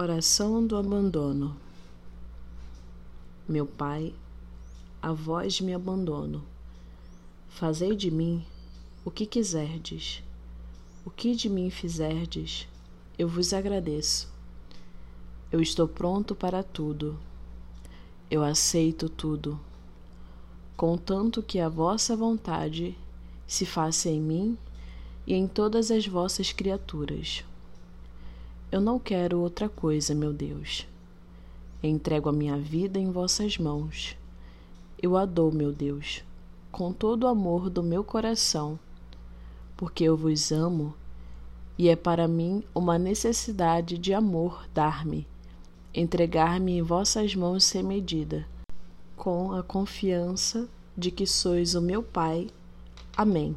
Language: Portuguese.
Oração do abandono. Meu Pai, a vós me abandono. Fazei de mim o que quiserdes. O que de mim fizerdes, eu vos agradeço. Eu estou pronto para tudo. Eu aceito tudo, contanto que a vossa vontade se faça em mim e em todas as vossas criaturas. Eu não quero outra coisa, meu Deus. Entrego a minha vida em vossas mãos. Eu a dou, meu Deus, com todo o amor do meu coração, porque eu vos amo e é para mim uma necessidade de amor dar-me, entregar-me em vossas mãos sem medida, com a confiança de que sois o meu Pai. Amém.